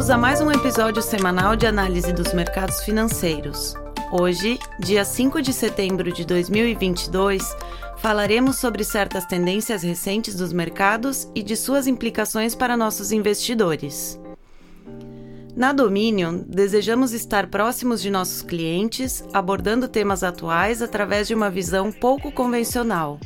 Bem-vindos a mais um episódio semanal de análise dos mercados financeiros. Hoje, dia 5 de setembro de 2022, falaremos sobre certas tendências recentes dos mercados e de suas implicações para nossos investidores. Na Dominion, desejamos estar próximos de nossos clientes, abordando temas atuais através de uma visão pouco convencional.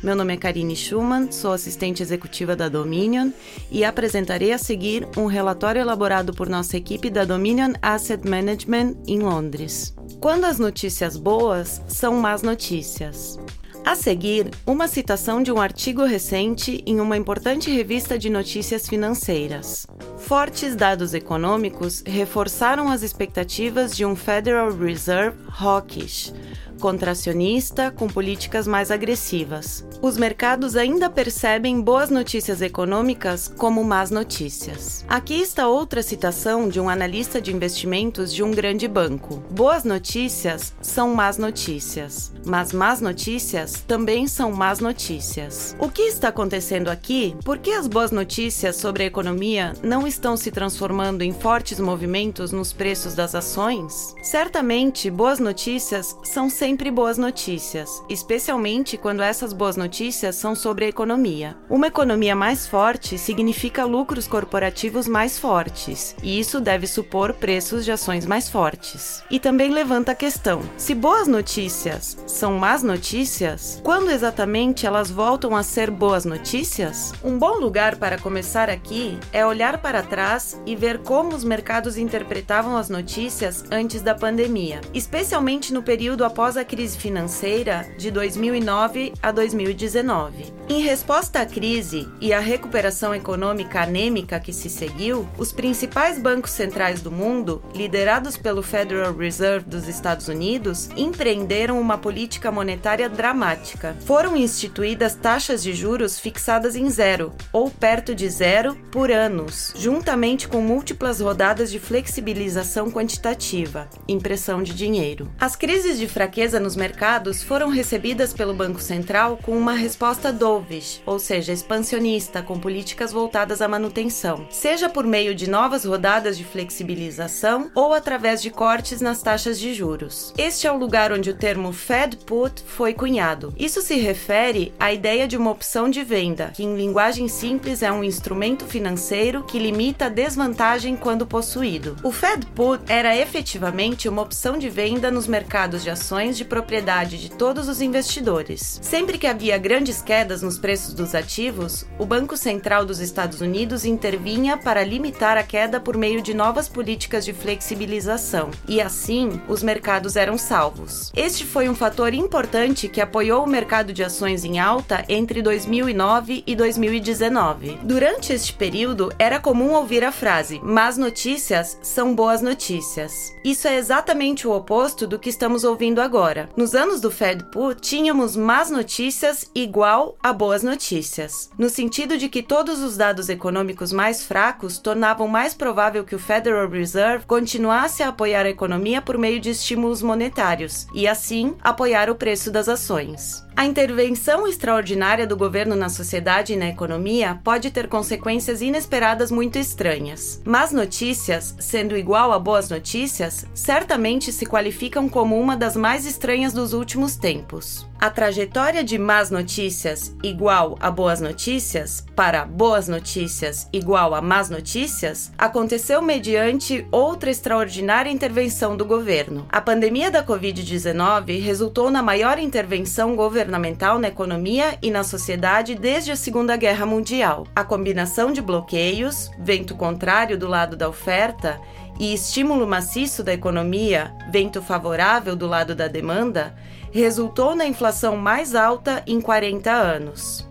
Meu nome é Karine Schumann, sou assistente executiva da Dominion e apresentarei a seguir um relatório elaborado por nossa equipe da Dominion Asset Management em Londres. Quando as notícias boas são más notícias. A seguir, uma citação de um artigo recente em uma importante revista de notícias financeiras. Fortes dados econômicos reforçaram as expectativas de um Federal Reserve hawkish, contracionista com políticas mais agressivas. Os mercados ainda percebem boas notícias econômicas como más notícias. Aqui está outra citação de um analista de investimentos de um grande banco. Boas notícias são más notícias, mas más notícias também são más notícias. O que está acontecendo aqui? Por que as boas notícias sobre a economia não estão se transformando em fortes movimentos nos preços das ações? Certamente, boas notícias são sempre sempre boas notícias, especialmente quando essas boas notícias são sobre a economia. Uma economia mais forte significa lucros corporativos mais fortes, e isso deve supor preços de ações mais fortes. E também levanta a questão: se boas notícias são más notícias, quando exatamente elas voltam a ser boas notícias? Um bom lugar para começar aqui é olhar para trás e ver como os mercados interpretavam as notícias antes da pandemia, especialmente no período após a crise financeira de 2009 a 2019. Em resposta à crise e à recuperação econômica anêmica que se seguiu, os principais bancos centrais do mundo, liderados pelo Federal Reserve dos Estados Unidos, empreenderam uma política monetária dramática. Foram instituídas taxas de juros fixadas em zero, ou perto de zero, por anos, juntamente com múltiplas rodadas de flexibilização quantitativa, impressão de dinheiro. As crises de fraqueza nos mercados foram recebidas pelo Banco Central com uma resposta dovish, ou seja, expansionista, com políticas voltadas à manutenção, seja por meio de novas rodadas de flexibilização ou através de cortes nas taxas de juros. Este é o lugar onde o termo Fed Put foi cunhado. Isso se refere à ideia de uma opção de venda, que em linguagem simples é um instrumento financeiro que limita a desvantagem quando possuído. O Fed Put era efetivamente uma opção de venda nos mercados de ações de propriedade de todos os investidores. Sempre que havia grandes quedas nos preços dos ativos, o Banco Central dos Estados Unidos intervinha para limitar a queda por meio de novas políticas de flexibilização, e assim os mercados eram salvos. Este foi um fator importante que apoiou o mercado de ações em alta entre 2009 e 2019. Durante este período, era comum ouvir a frase: más notícias são boas notícias. Isso é exatamente o oposto do que estamos ouvindo agora agora. Nos anos do Fed Put, tínhamos más notícias igual a boas notícias, no sentido de que todos os dados econômicos mais fracos tornavam mais provável que o Federal Reserve continuasse a apoiar a economia por meio de estímulos monetários e, assim, apoiar o preço das ações. A intervenção extraordinária do governo na sociedade e na economia pode ter consequências inesperadas muito estranhas. Más notícias, sendo igual a boas notícias, certamente se qualificam como uma das mais estranhas dos últimos tempos. A trajetória de más notícias igual a boas notícias para boas notícias igual a más notícias aconteceu mediante outra extraordinária intervenção do governo. A pandemia da Covid-19 resultou na maior intervenção governamental na economia e na sociedade desde a Segunda Guerra Mundial. A combinação de bloqueios, vento contrário do lado da oferta e estímulo maciço da economia, vento favorável do lado da demanda, resultou na inflação mais alta em 40 anos.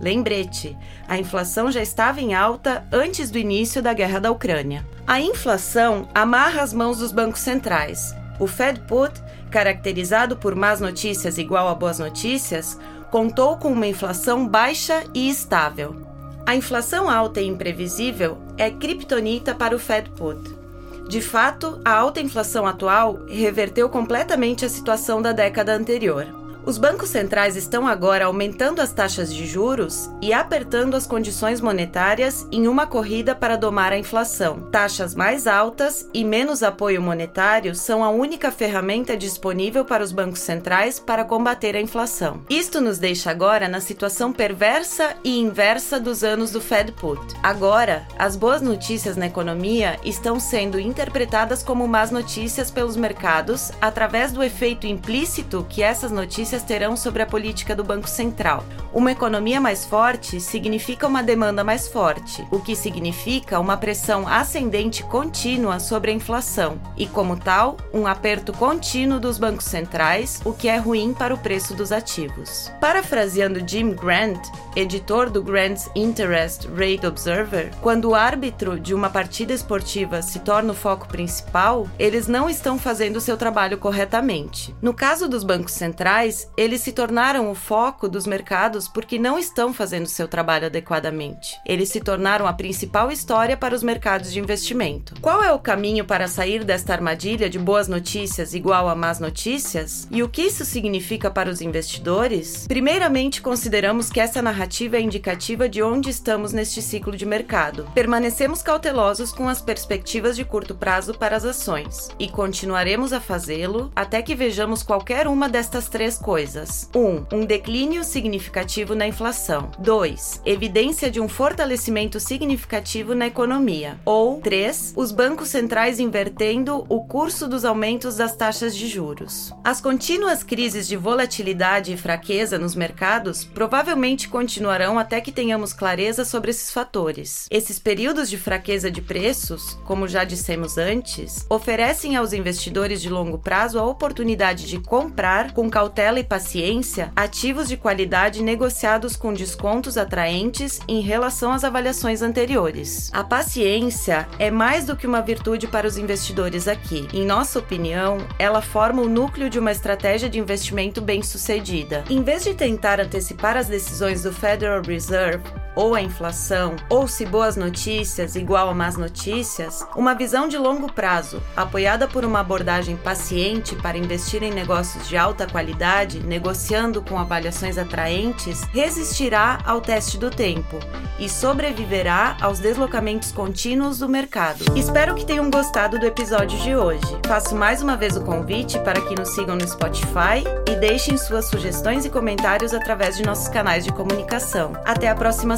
Lembrete, a inflação já estava em alta antes do início da guerra da Ucrânia. A inflação amarra as mãos dos bancos centrais. O Fed Put, caracterizado por más notícias igual a boas notícias, contou com uma inflação baixa e estável. A inflação alta e imprevisível é criptonita para o Fed Put. De fato, a alta inflação atual reverteu completamente a situação da década anterior. Os bancos centrais estão agora aumentando as taxas de juros e apertando as condições monetárias em uma corrida para domar a inflação. Taxas mais altas e menos apoio monetário são a única ferramenta disponível para os bancos centrais para combater a inflação. Isto nos deixa agora na situação perversa e inversa dos anos do Fed Put. Agora, as boas notícias na economia estão sendo interpretadas como más notícias pelos mercados através do efeito implícito que essas notícias terão sobre a política do Banco Central. Uma economia mais forte significa uma demanda mais forte, o que significa uma pressão ascendente contínua sobre a inflação e, como tal, um aperto contínuo dos bancos centrais, o que é ruim para o preço dos ativos. Parafraseando Jim Grant, editor do Grant's Interest Rate Observer, quando o árbitro de uma partida esportiva se torna o foco principal, eles não estão fazendo seu trabalho corretamente. No caso dos bancos centrais, eles se tornaram o foco dos mercados porque não estão fazendo seu trabalho adequadamente. Eles se tornaram a principal história para os mercados de investimento. Qual é o caminho para sair desta armadilha de boas notícias igual a más notícias? E o que isso significa para os investidores? Primeiramente, consideramos que essa narrativa é indicativa de onde estamos neste ciclo de mercado. Permanecemos cautelosos com as perspectivas de curto prazo para as ações e continuaremos a fazê-lo até que vejamos qualquer uma destas três coisas coisas: 1. Um, um declínio significativo na inflação. 2. Evidência de um fortalecimento significativo na economia. Ou 3. Os bancos centrais invertendo o curso dos aumentos das taxas de juros. As contínuas crises de volatilidade e fraqueza nos mercados provavelmente continuarão até que tenhamos clareza sobre esses fatores. Esses períodos de fraqueza de preços, como já dissemos antes, oferecem aos investidores de longo prazo a oportunidade de comprar com cautela e paciência ativos de qualidade negociados com descontos atraentes em relação às avaliações anteriores. A paciência é mais do que uma virtude para os investidores aqui. Em nossa opinião, ela forma o núcleo de uma estratégia de investimento bem-sucedida. Em vez de tentar antecipar as decisões do Federal Reserve, ou a inflação, ou se boas notícias igual a más notícias, uma visão de longo prazo, apoiada por uma abordagem paciente para investir em negócios de alta qualidade, negociando com avaliações atraentes, resistirá ao teste do tempo e sobreviverá aos deslocamentos contínuos do mercado. Espero que tenham gostado do episódio de hoje. Faço mais uma vez o convite para que nos sigam no Spotify e deixem suas sugestões e comentários através de nossos canais de comunicação. Até a próxima